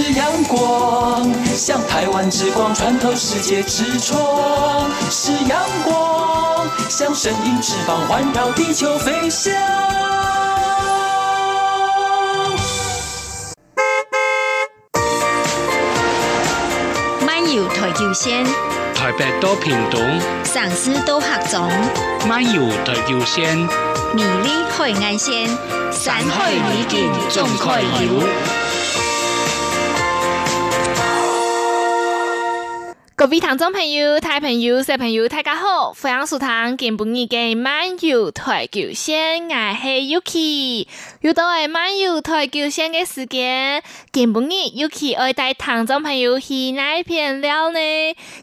是阳光，像台湾之光穿透世界之窗；是阳光，像神鹰翅膀环绕地球飞翔。漫游台九线，台北到屏东，上司到合总，漫游台九线，美丽海岸线，山海美景总可游。各位听众朋友、大朋友、小朋友，大家好！欢迎收听今晡日嘅漫游台九线，我是 Yuki。又到系漫游台九线嘅时间，今晡日 Yuki 爱带听众朋友去哪一片了呢？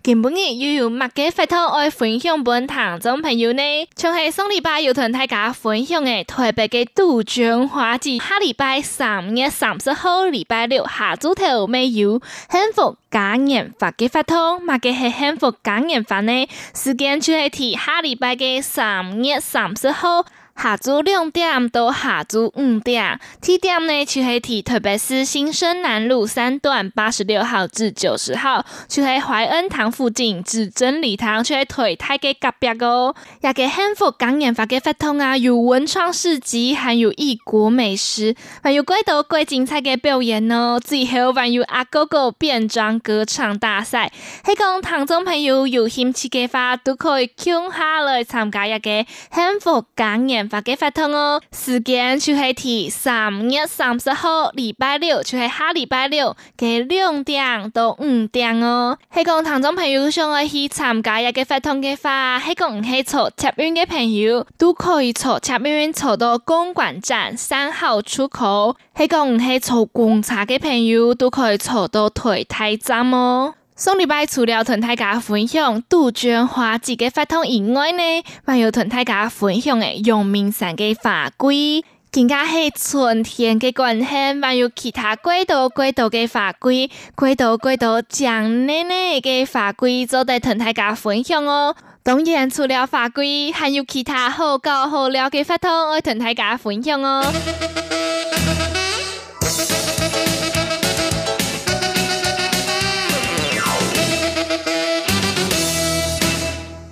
今晡日又有乜嘅活动爱分享俾听众朋友呢？像系上礼拜有同大家分享嘅台北嘅杜鹃花季，下礼拜三月三十号礼拜六下昼头没有幸福嘉年华嘅活动。乜嘅系幸福感恩发呢？时间就系提下礼拜嘅三月三十号。下昼两点到下昼五点，地点呢去黑体特别是新生南路三段八十六号至九十号，去黑怀恩堂附近至真理堂，就系台大嘅隔壁哦。也个幸福嘉年华嘅活动啊，有文创市集，还有异国美食，还有贵多贵精彩嘅表演哦。最后还有阿哥哥变装歌唱大赛，希望听众朋友有兴趣嘅话，都可以共下来参加一个幸福嘉年。发给发通哦，时间就系提三月三十号礼拜六，就系下礼拜六嘅两点到五点哦。系讲听众朋友想要去参加一个发通嘅话，系讲唔系坐捷运嘅朋友都可以坐捷运坐到公馆站三号出口。系讲唔系坐公车嘅朋友都可以坐到台大站哦。上礼拜除了同大家分享杜鹃花季嘅活动以外呢，还有同大家分享嘅阳明山嘅花季，更加系春天嘅关系，还有其他几多几多嘅花季，几多几多姜奶奶嘅花季，都得同大家分享哦。当然，除了花季，还有其他好搞好料嘅活动，我同大家分享哦。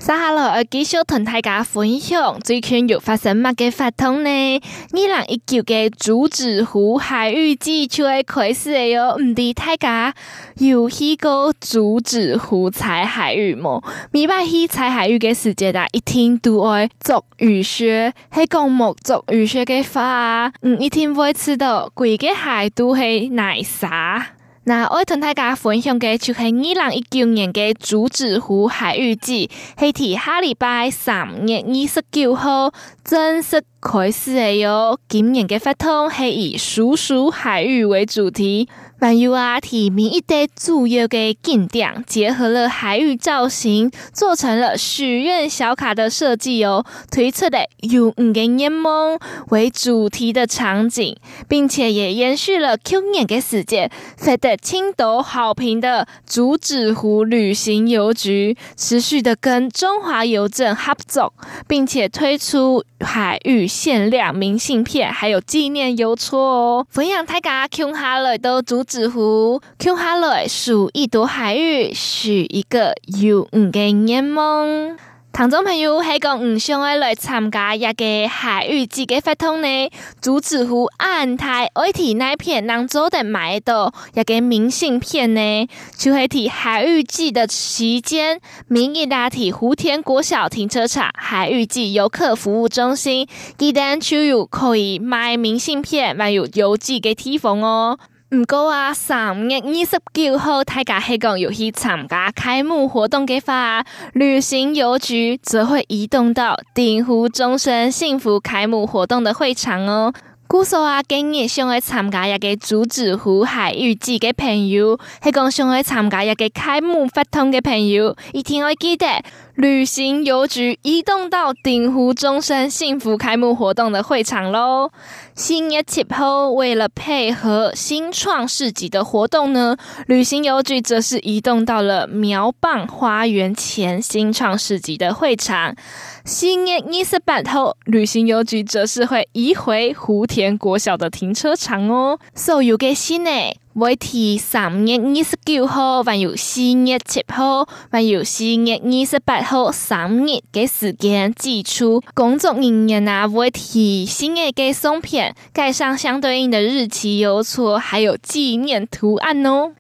接下来我继续同大家分享最近又发生乜嘅活动呢？二零一九嘅竹子湖海域季就会开始嘅哟，唔知大家有去过竹子湖采海域冇？每摆去采海域嘅时节啊，一定都会捉鱼雪，系讲木捉鱼雪嘅花，嗯，一定会吃到规个海都系奶沙。那我同大家分享嘅就系二零一九年嘅竹子湖海芋季，系提下礼拜三月二十九号正式开始嘅哟。今年嘅发通系以叔叔海域为主题。还有啊，提名一堆主要的景点，结合了海域造型，做成了许愿小卡的设计哦。推出的有五个愿梦为主题的场景，并且也延续了去年的时间，获得青岛好评的竹子湖旅行邮局，持续的跟中华邮政合作，并且推出海域限量明信片，还有纪念邮戳哦。分享大家 Q 下来都竹子湖，接下来数一朵海芋，许一个有缘的愿梦。听众朋友，系讲唔想要来参加一个海芋季嘅活动呢？竹子湖安泰爱提那片能做得买到一个明信片呢？就系提海芋季的期间，明义大体湖田国小停车场海芋季游客服务中心，记得就有可以买明信片，还有邮寄嘅地方哦。唔过啊，三月二十九号大家系讲要去参加开幕活动嘅话，旅行邮局则会移动到鼎湖终身幸福开幕活动的会场哦。故说啊，今日想要参加一个竹子湖海芋季嘅朋友，系讲想要参加一个开幕活动嘅朋友，一定要记得。旅行邮局移动到鼎湖中山幸福开幕活动的会场喽。四月七号，为了配合新创市集的活动呢，旅行邮局则是移动到了苗棒花园前新创市集的会场。新一二十八后，旅行邮局则是会移回湖田国小的停车场哦。So you get 新呢？每天三月二十九号，还有四月七号，还有四月二十八号，三日嘅时间寄出。工作人员啊，每提新嘅嘅送片，盖上相对应的日期邮戳，还有纪念图案哦。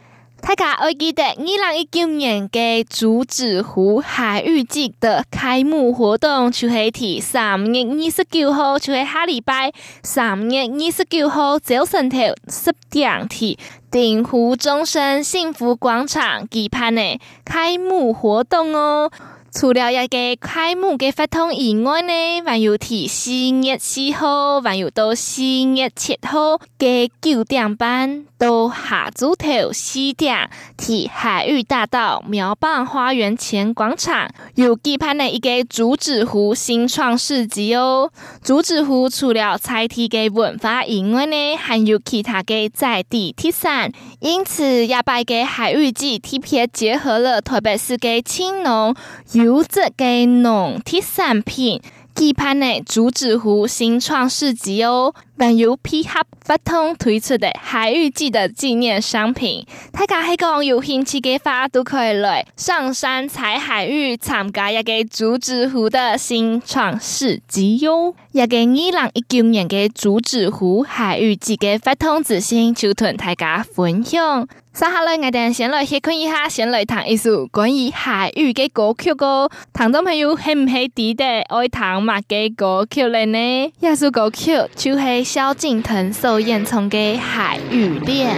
大家还记得，二零一九年嘅竹子湖海域季的开幕活动，就系提三月二十九号，就系下礼拜三月二十九号早晨头十点提鼎湖中心幸福广场举办的开幕活动哦。除了一个开幕嘅发通以外呢，还有提四月四号，还有到四月七号嘅九点半到下昼头四点，提海芋大道苗棒花园前广场有举办的一个竹子湖新创市集哦。竹子湖除了菜地嘅文化以外呢，还有其他嘅在地特产，因此亚摆嘅海芋季特别结合了台北市嘅青农。有这个农特产品，举办的竹子湖新创市集哦，还有配合发通推出的海芋季的纪念商品。大家系讲有兴趣嘅话，都可以来上山采海芋，参加一个竹子湖的新创市集哟。一个二零一九年嘅竹子湖海芋季嘅发通资讯，就同大家分享。接下来我哋先来先看一下，先来弹一首关于海芋嘅歌曲歌。听众朋友系唔系记得爱听乜嘅歌曲咧呢？呢首歌曲就系萧敬腾所演唱嘅《海芋恋》。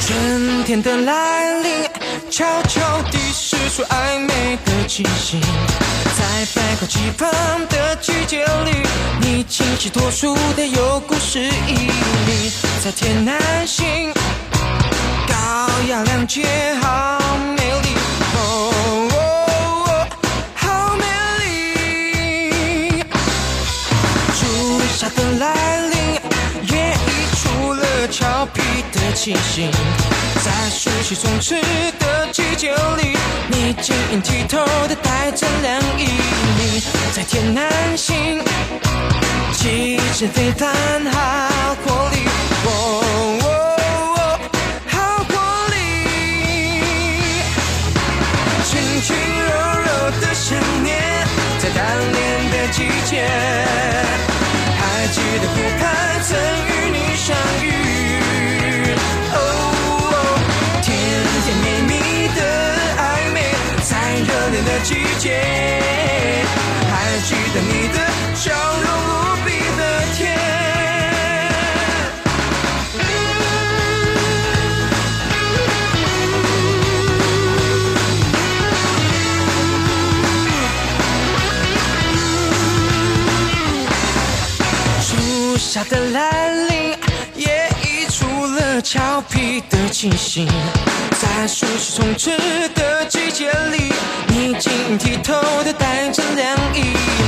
春天的来临。悄悄地释出暧昧的气息，在百花齐放的季节里，你清新脱俗的有故事意义，在天南星，高雅亮节，好。皮的气息，在暑气充斥的。季节里，你晶莹剔透的带着凉意，你在天南星，气质非凡，好活力，哦哦哦，好活力，轻轻柔柔的想念，在单恋的季节，还记得湖畔曾与你相遇，季节，还记得你的笑容无比的甜。初夏的来临，俏皮的气息，在熟悉充斥的季节里。你晶莹剔透的带着凉意，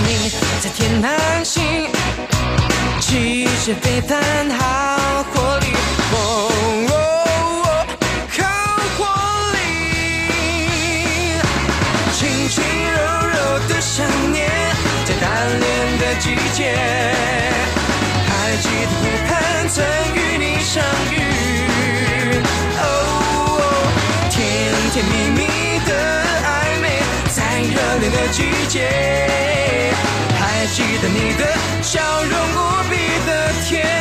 你在天南星，气质非凡，好活力，哦哦哦，好活力，轻轻柔柔的想念，在单恋的季节，还记得曾与你相遇，哦哦，甜甜蜜蜜的暧昧，在。热恋的季节，还记得你的笑容无比的甜。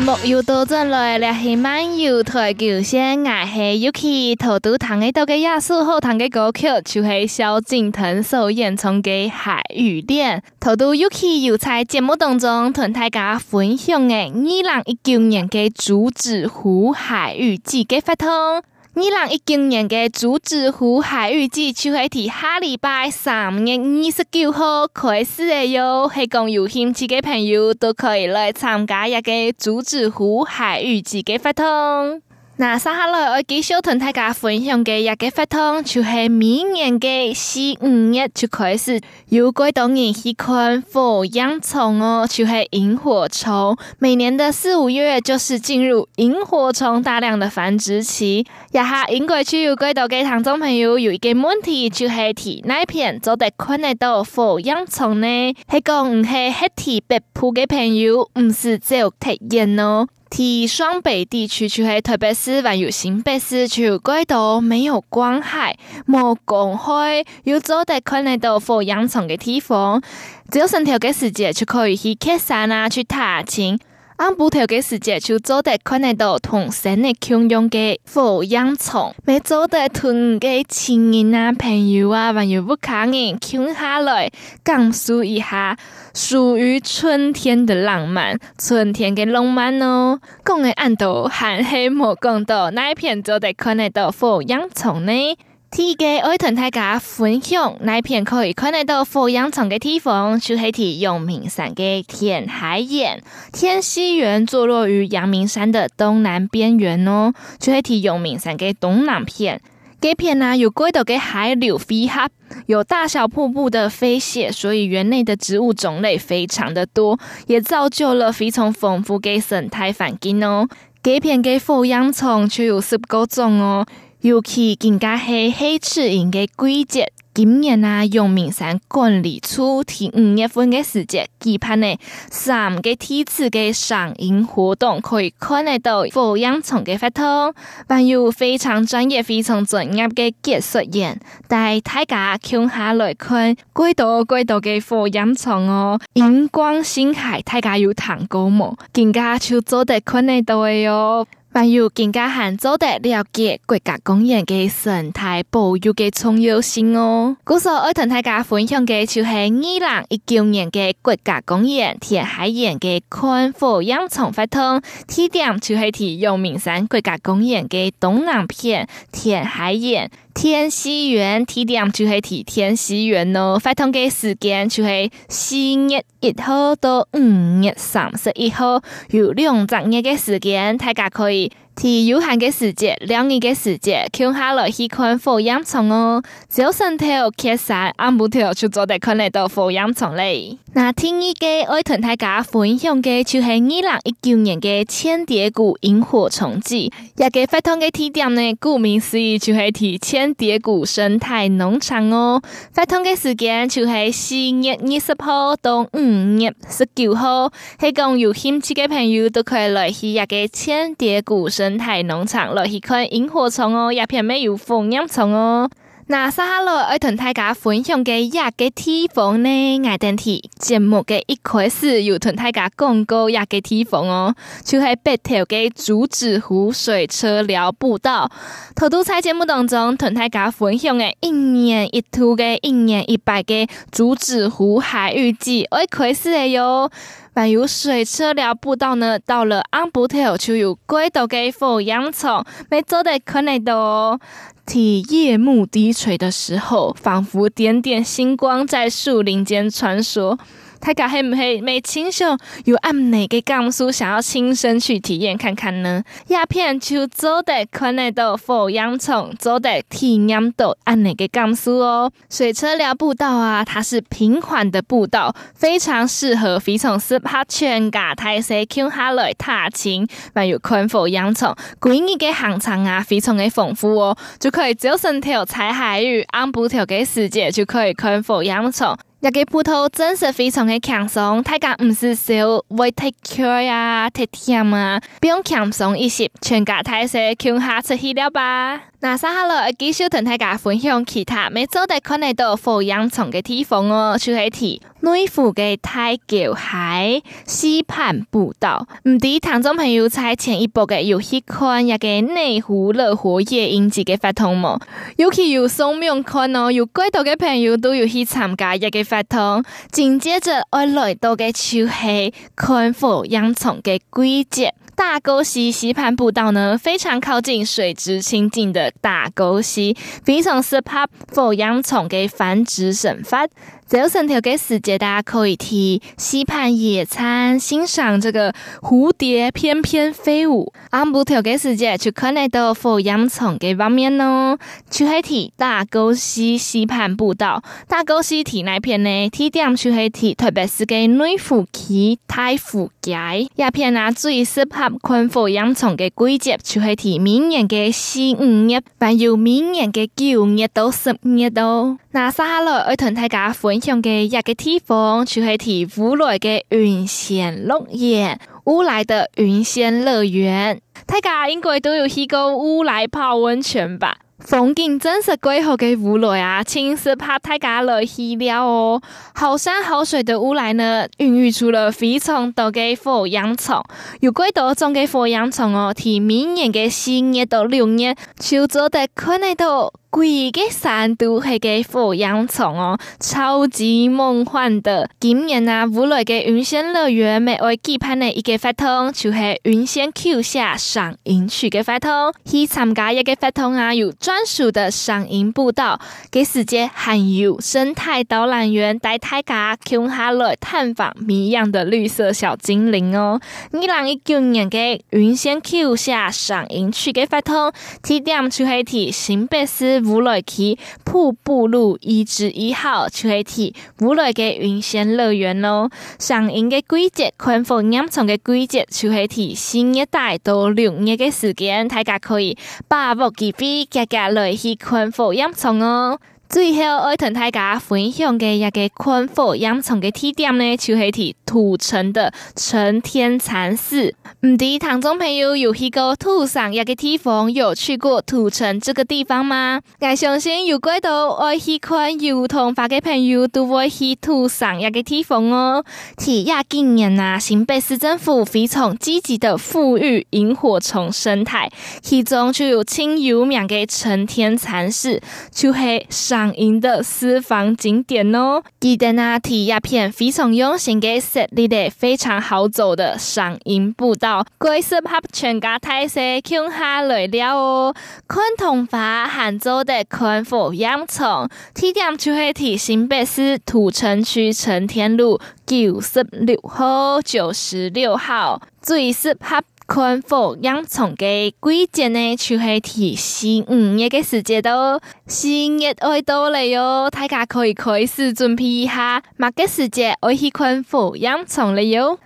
目又到这了，了是漫游台球线，我是 Yuki，头都弹一道嘅亚述好弹的歌曲，就是萧敬腾所演唱的《海芋恋》。头都 Yuki 又在节目当中同大家分享的二零一九年嘅竹子湖海芋季嘅发通。二零一九年嘅竹子湖海预计就系伫下礼拜三月二十九号开始嘅哟，系讲有兴趣嘅朋友都可以来参加一个竹子湖海预计嘅活动。那接下来我继续同大家分享嘅一个活动，就系明年嘅四五月就开始有几多人去看火焰虫哦，就系萤火虫。每年的四五月就是进入萤火虫大量的繁殖期。一下应该就有几多嘅听众朋友有一个问题，就系睇哪片做得看得到火焰虫呢？系讲唔系黑体北部嘅朋友，唔是只有体验哦。提双北地区就系特别是还有新北市，就几多没有光害、冇光害，又做得可能到火焰虫的地方，只有上头嘅时节就可以去客山啊，去踏青。按不同嘅时节就做得看得到同生的共用嘅火焰虫，没做得同嘅亲人啊、朋友啊，还有不卡人，共下来感受一下属于春天的浪漫，春天嘅浪漫哦。讲嘅按度还系冇讲到哪一片做得看得到火焰虫呢？第一个爱同大家分享，那片可以看得到火焰虫的地方，就系提阳明山的天海岩。天溪园坐落于阳明山的东南边缘哦，就系提阳明山的东南片。这片呢有几多个海流飞哈，有大小瀑布的飞泻，所以园内的植物种类非常的多，也造就了非常丰富的生态环境哦。这片的火焰虫就有十个种哦。尤其更加系黑翅萤嘅季节，今年啊，阳明山管理处喺五月份嘅时节举办呢三个梯次嘅赏萤活动，可以看得到火焰虫嘅活动，还有非常专业、非常专业嘅解说员带大家共下来看几多几多嘅火焰虫哦，荧光星海，大家有听过冇？更加就做得看得到嘅哟。还有更加喊做的了解国家公园的生态保育的重要性哦。故所爱同大家分享嘅就是二零一九年嘅国家公园填海岩嘅看火焰虫法通，地点就是提阳明山国家公园嘅东南片填海盐。天溪园地点就系提天溪园咯，活动嘅时间就系四月一号到五月三十一号，有两十日的时间，大家可以。提有限嘅时节，两日嘅时节，共下来去看火焰虫哦。只要上头开山，按木头就做得看得到火焰虫嘞。那听一个爱同大家分享嘅，就系二零一九年嘅千蝶谷萤火虫季。一个活动嘅地点呢，顾名思义就系提千蝶谷生态农场哦。发动嘅时间就系四月二十号到五月十九号，系讲有兴趣嘅朋友都可以来去一个千蝶谷生。生态农场来去看萤火虫哦，也片没有火焰虫哦。那接下来爱同大家分享嘅一个地方呢，爱电梯节目嘅一开始有同大家讲过一个地方哦，就系北头嘅竹子湖水车寮步道。头都在节目当中同大家分享嘅一年一度嘅一年一百嘅竹子湖海芋季，爱开始嘅哟。但有水车寮步道呢，到了安布特就有几多个火焰虫，没做得看得到。体夜幕低垂的时候，仿佛点点星光在树林间穿梭。大家系唔系没亲手有按哪个感受想要亲身去体验看看呢？鸦片就做得看得到火焰虫，做得体验到按哪个感受哦。水车寮步道啊，它是平缓的步道，非常适合非常适合全家大细共下来踏青，还有看火焰虫。规日嘅行程啊，非常的丰富哦，就可以走绳条采海芋，按步调嘅时间就可以看火焰虫。日个葡萄真是非常的轻松，大家唔是说会太渴呀、特甜啊，不用轻松一些，全家大细共下出去了吧。那接下来继续同大家分享其他没做得看得到火焰虫的地方哦，就系提内湖的太桥海溪畔步道。唔知听众朋友在前一部嘅有去看一个内湖乐活夜影节嘅活动冇？尤其有送面看哦，有几多嘅朋友都有去参加一个。发通，紧接着我来到嘅就是看火焰虫嘅季节。大沟溪溪畔步道呢，非常靠近水质清净的大沟溪，非常适合火焰虫嘅繁殖生发。走绳条嘅时节，大家可以去溪畔野餐，欣赏这个蝴蝶翩翩飞舞。按步调嘅时节，就看得到火焰虫嘅画面哦。去海堤大沟溪溪畔步道，大沟溪堤那片呢，地点去海堤，特别是嘅内湖区太湖街，一片啊最适合看火焰虫嘅季节，去海堤明年嘅四五月，还有明年嘅九月到十月哦。那接下来我同大家分。向嘅一个地方，就系提乌来嘅云仙乐园，乌来的云仙乐园，大家应该都有去过乌来泡温泉吧？风景真是贵好嘅乌来啊，亲自怕大家来去了哦。好山好水的乌来呢，孕育出了非常多嘅火焰虫，有几多种嘅火焰虫哦，提明年嘅四月到六月，就做得看得到。贵个山都系个火焰虫哦，超级梦幻的。今年啊，乌来嘅云仙乐园每位举办的一个活动，就系云仙 Q 下赏樱区嘅活动。去参加一个活动啊，有专属的赏樱步道，给世界还有生态导览员带大家共下来探访谜样的绿色小精灵哦。二零一九年嘅云仙 Q 下赏樱区嘅活动，地点就系提新北市。乌来区瀑布路一至一号，就系提乌来嘅云仙乐园咯。上映嘅季节，看火焰虫嘅季节，就系提四月底到六月嘅时间，大家可以把握机会，加加来去看火焰虫哦。最后，我同大家分享嘅一个看火焰虫嘅地点呢，就系提土城的承天禅寺。唔知听众朋友有去过土城一个地方，有去过土城这个地方吗？我相信有几多爱去看油桐花嘅朋友都会去土城一个地方哦。提亚近年啊，新北市政府非常积极的复育萤火虫生态，其中就有清有名嘅承天禅寺，就系上。赏樱的私房景点哦，记得那提一片非常用心嘅设立的非常好走的赏樱步道，贵适合全家太细共下来了哦。看桐花，喊做的看火焰虫，地点就系提新北市土城区承天路九十六号、九十六号，最适合。看火焰虫嘅季节呢，就系提四五月嘅时节都四月爱到嚟哟，大家可以开始准备一下，马嘅时节爱去看火焰虫了哟。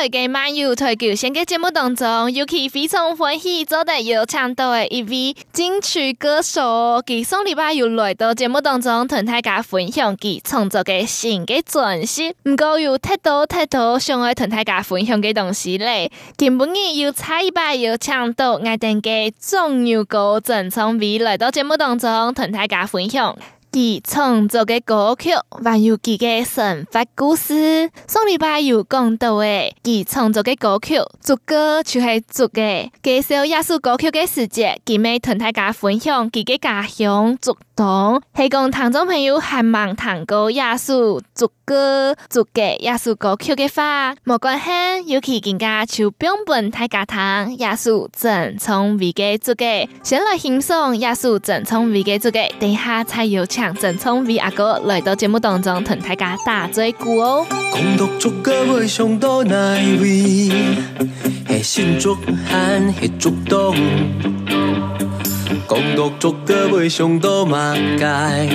接下来嘅漫游台球线嘅节目当中，尤其非常欢喜做得有唱到的一位金曲歌手，佢上礼拜又来到节目当中同大家分享佢创作嘅新嘅专辑，唔过有太多太多想爱同大家分享嘅东西咧。今晡日又差一摆又唱到爱听嘅壮牛哥郑聪伟来到节目当中同大家分享。其创作嘅歌曲，还有佢嘅神话故事。上礼拜有讲到诶，其创作嘅歌曲，逐歌就是逐个。介绍亚述歌曲嘅时节，佢咪同大家分享佢嘅家乡，逐动，系讲听众朋友还望听过艺术、作歌、作个艺术歌曲嘅话，莫关系，尤其更加就标本大家听艺术正从为嘅作个，先来欣赏艺术正从为嘅作个，等下才有请正从为阿哥来到节目当中同大家打嘴鼓哦。讲到作歌会想到马街，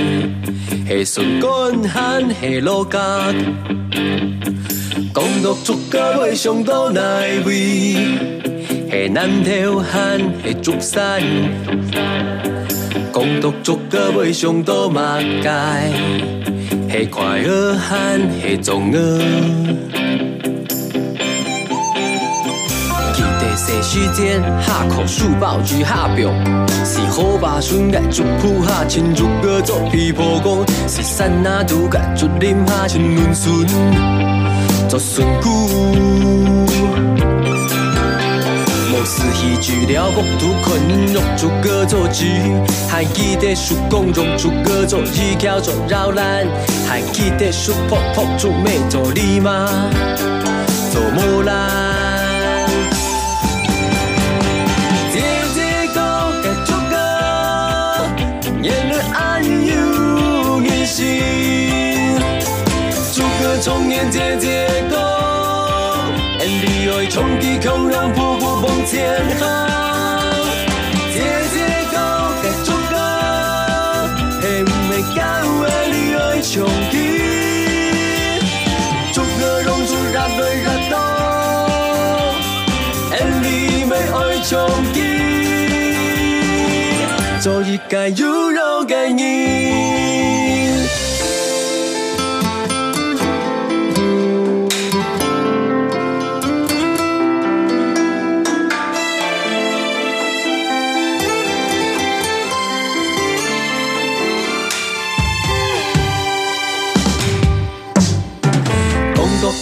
系顺干还系老家？讲到作歌会想到哪位？系南投还系竹山？讲到作歌会想到马街，系快乐还系中乐？细时间下课书包举下表，是好把孙个族谱下亲族个做皮婆公，是山那土个竹林下亲邻孙做孙姑。莫是戏剧了木土困用竹个做鸡，还记得叔公用竹个做衣桥做绕栏，还记得叔婆婆做妹做礼妈做木兰。从年节节过，恩利爱冲击口让步步往前行。节节过，该做个，嘿没干为你爱冲击，做个让出让对让动，恩利没爱冲击，做一个有肉给你。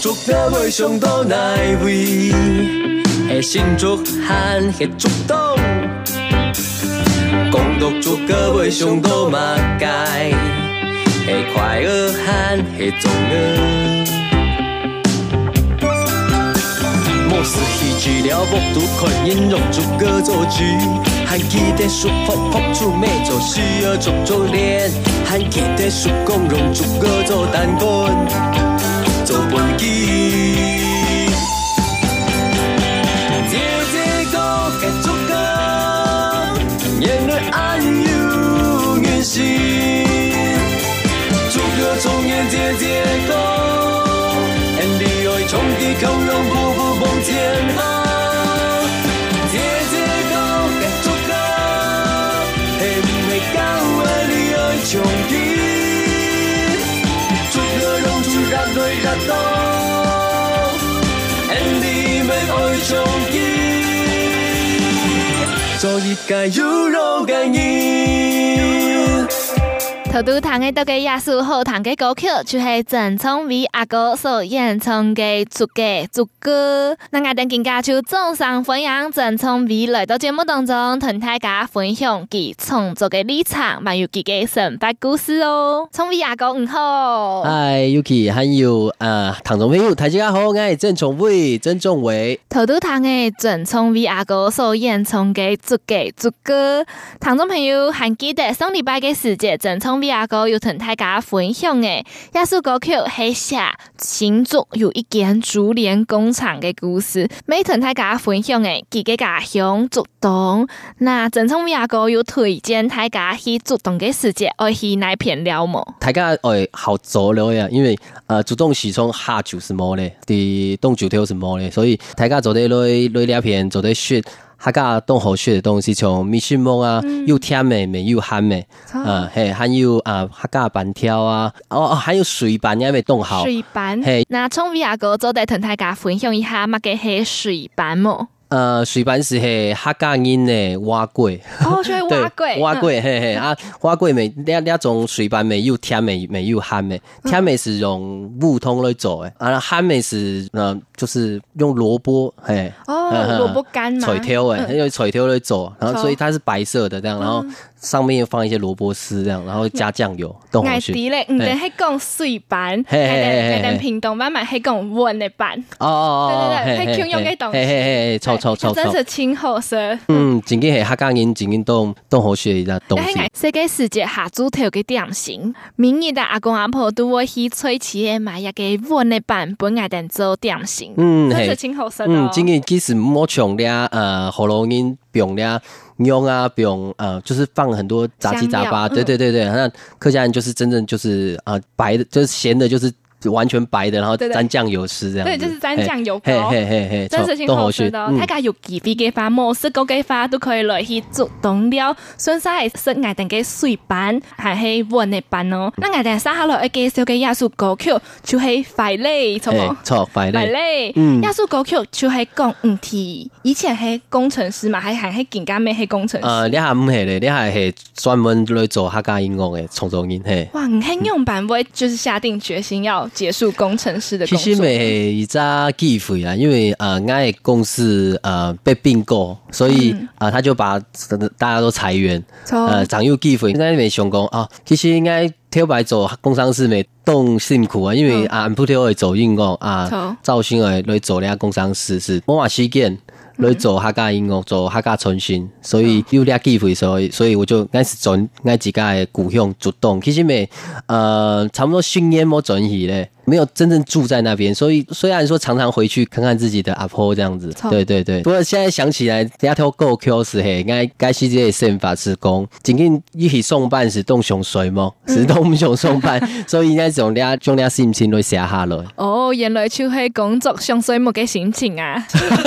竹歌会想到哪位？系新竹还系竹东？讲到竹歌会想到马街？系快乐还系中乐？莫是戏剧了木独困音用竹歌做句，还记得叔婆婆出妹做戏儿做做脸，还记得叔公用竹歌做单棍。所以该有肉该硬。头拄弹的这个艺术好弹的歌曲，就是郑聪伟阿哥所演唱的竹歌竹歌。那我等更加就总上分享郑聪伟来到节目当中，同大家分享其创作的历程，还有几个神秘故事哦。聪伟阿哥，你好。嗨，Yuki，还有呃，听众朋友，大家好，我系郑聪伟，郑聪伟。头拄弹的郑聪伟阿哥所演唱的竹歌竹歌，听众朋友还记得上礼拜的时节，郑聪。阿哥有同大家分享诶，一首歌曲系写新竹有一间竹联工厂嘅故事，每同大家分享诶，自己家乡竹东。那郑聪伟阿哥有推荐大家去竹东嘅时节，爱去哪片料冇？大家爱好走了呀，因为呃，竹东是从下就是冇咧，啲东九条是冇咧，所以大家走得来来两片走得雪。客家东好学的东西，像米线梦啊，又甜美美又咸美，啊，嘿，还有啊客家板条啊，哦哦，还有水板，也未冻好。水板，嘿，那从伟阿哥做的同大家分享一下，乜嘅系水板么？呃，水板是系客家音的蛙粿，哦，所以蛙粿，蛙粿，嘿嘿啊，蛙粿美两两种水板没有甜没没有咸的，甜美是用木通来做诶，啊，咸没是呃就是用萝卜，嘿，哦，萝卜干嘛，锤条诶，因为锤条来做，然后所以它是白色的这样，然后。上面放一些萝卜丝这样，然后加酱油，讲水板，系系系，系屏东版嘛，系讲温的版。哦哦对对对，系用用嘅东西。嘿嘿嘿，错错错错，真是清好色。嗯，真嘅系客家人，真嘅冻冻东西。世界世界下嘅点心，明日的阿公阿婆都会去吹起嘅买一个温的做点心。嗯，真是清好色。嗯，真嘅其实冇穷咧，呃，喉咙音用咧。用啊，饼啊呃，就是放很多杂七杂八，对对对对，那客家人就是真正就是啊白的，就是咸的，就是。完全白的，然后沾酱油吃这样。对，就是沾酱油膏。嘿嘿嘿，真是挺好吃的。大家有几笔嘅话，莫斯高嘅话都可以来去做冻料。顺势系食爱定嘅水板，还是温的板哦。那爱定三下落一介绍嘅亚术歌曲，就系快乐，错冇？错，快乐。快乐。嗯。亚术歌曲就系讲唔提，以前系工程师嘛，还还系更加咩系工程师。呃，你还唔系咧？你还系专门来做客家音乐的创作人嘿。哇，唔系用版会就是下定决心要。结束工程师的工作。其实每一扎机会啊，因为呃，我的公司呃被并购，所以啊、呃，他就把大家都裁员。呃，长有机会，应该没想过啊。其实应该跳白做工商师没动辛苦啊，因为啊，不跳会走运工啊，造型诶来做俩工商师是莫话时间来做客家音乐，做客家创新，所以有俩机会，所以所以我就开始转爱自家的故乡主动。其实咪呃，差不多训练冇转去咧。没有真正住在那边，所以虽然说常常回去看看自己的阿婆这样子，对对对。不过现在想起来，丫头够 Q 是嘿，该该是这些宪法施工，仅仅一起送办是动熊水吗？是动熊送办，所以应该从俩从俩心情都写下来。哦，原来就是工作上水木的心情啊。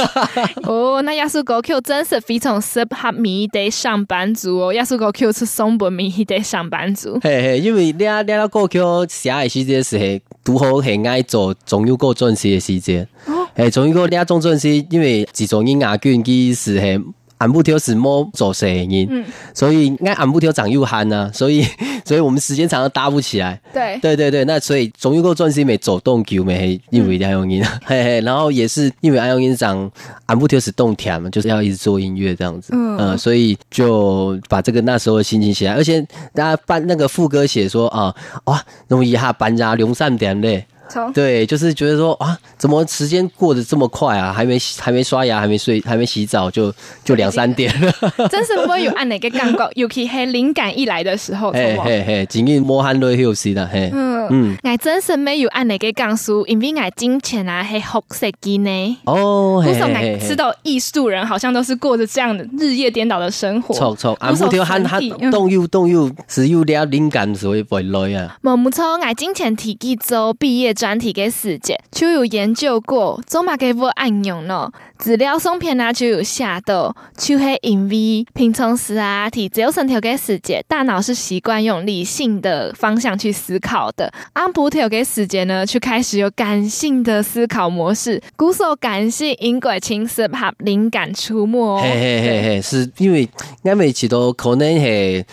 哦，那亚叔够 Q 真是非常适合米的上班族哦。亚叔够 Q 是送不米的上班族。嘿嘿，因为俩俩够 Q 写的是这些是如何。都很爱做中油过钻石的时间，诶，中油过俩种钻石，因为自从因亚军佢是系俺不挑是莫做生意，嗯，所以应该俺不挑长又憨呢，所以所以我们时间长了搭不起来，对，对对对，那所以总有个钻石没走动球没因为爱用音，嘿嘿，然后也是因为爱用音长俺不挑是动甜嘛，就是要一直做音乐这样子，嗯，呃，所以就把这个那时候的心情写来，而且大家办那个副歌写说啊，哇，容易哈搬家两三点嘞。对，就是觉得说啊，怎么时间过得这么快啊？还没还没刷牙，还没睡，还没洗澡，就就两三点了。真是不会有按哪个感觉，尤其系灵感一来的时候，嘿嘿嘿，今日摸汗都休息了，嘿。嗯嗯，我真是没有按哪个讲述，因为我金钱啊，系学设计呢。哦，我说我知道艺术人好像都是过着这样的日夜颠倒的生活。错错，俺不条喊喊动又动又是有点灵感，所以不会累啊。冇冇错，我金钱提起做毕业。专题嘅时节就有研究过，做嘛给不按用咯。资料送片啊，就有写到，就系因为平常时啊，提只有身条嘅时节，大脑是习惯用理性的方向去思考的。按不条嘅时节呢，就开始有感性的思考模式。鼓手感性因果轻适合灵感出没。嘿嘿嘿嘿，是因为啱每期都可能系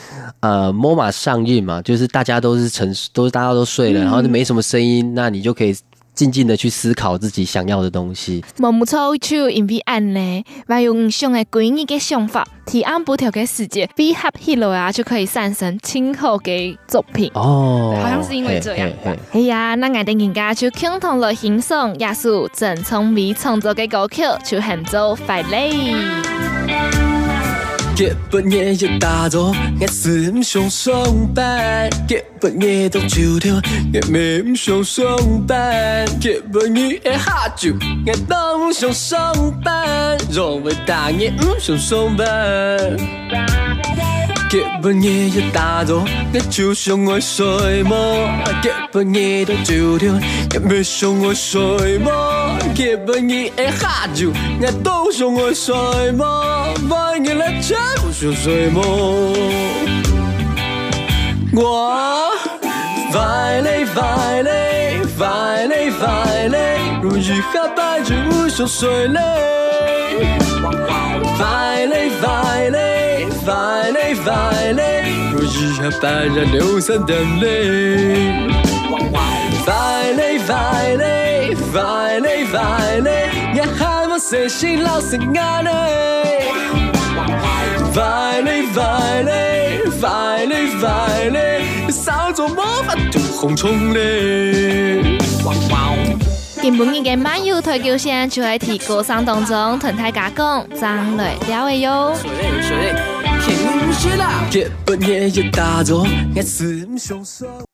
呃，摸马上映嘛，就是大家都是沉，都大家都睡了，嗯、然后就没什么声音，那你就可以。静静的去思考自己想要的东西。冇冇错，就因为安呢，还有唔想嘅规律嘅想法，提按不调嘅时节，配合起来啊，就可以产生今后嘅作品。哦，好像是因为这样。哎呀，那我哋人家就共同来欣赏亚叔郑聪明创作嘅歌曲，就很做快乐。结半夜一大早，我是唔想上班。结半夜到九点，我咩唔想上班。结半夜一喝酒，我都唔想上班。因为大夜唔想上班。结半夜一大早，我就想爱睡么？结半夜到九点，我咩想爱睡么？结半夜一喝酒，我都想爱睡么？半夜来叫。不想睡么？我快累快累快累快累，如一下班就不想睡嘞。快累快累快累快累，如一下班就流三点泪。快累快累快累快累，也还没睡醒，老是爱累。快嘞快嘞快嘞快嘞，稍作魔法就红冲嘞！哇哇！今晡日嘅漫游台球线就喺提高上当中同大家讲，张来了嘅哟。水嘞水嘞，天唔雪啦，日本夜夜打坐，我思唔上手。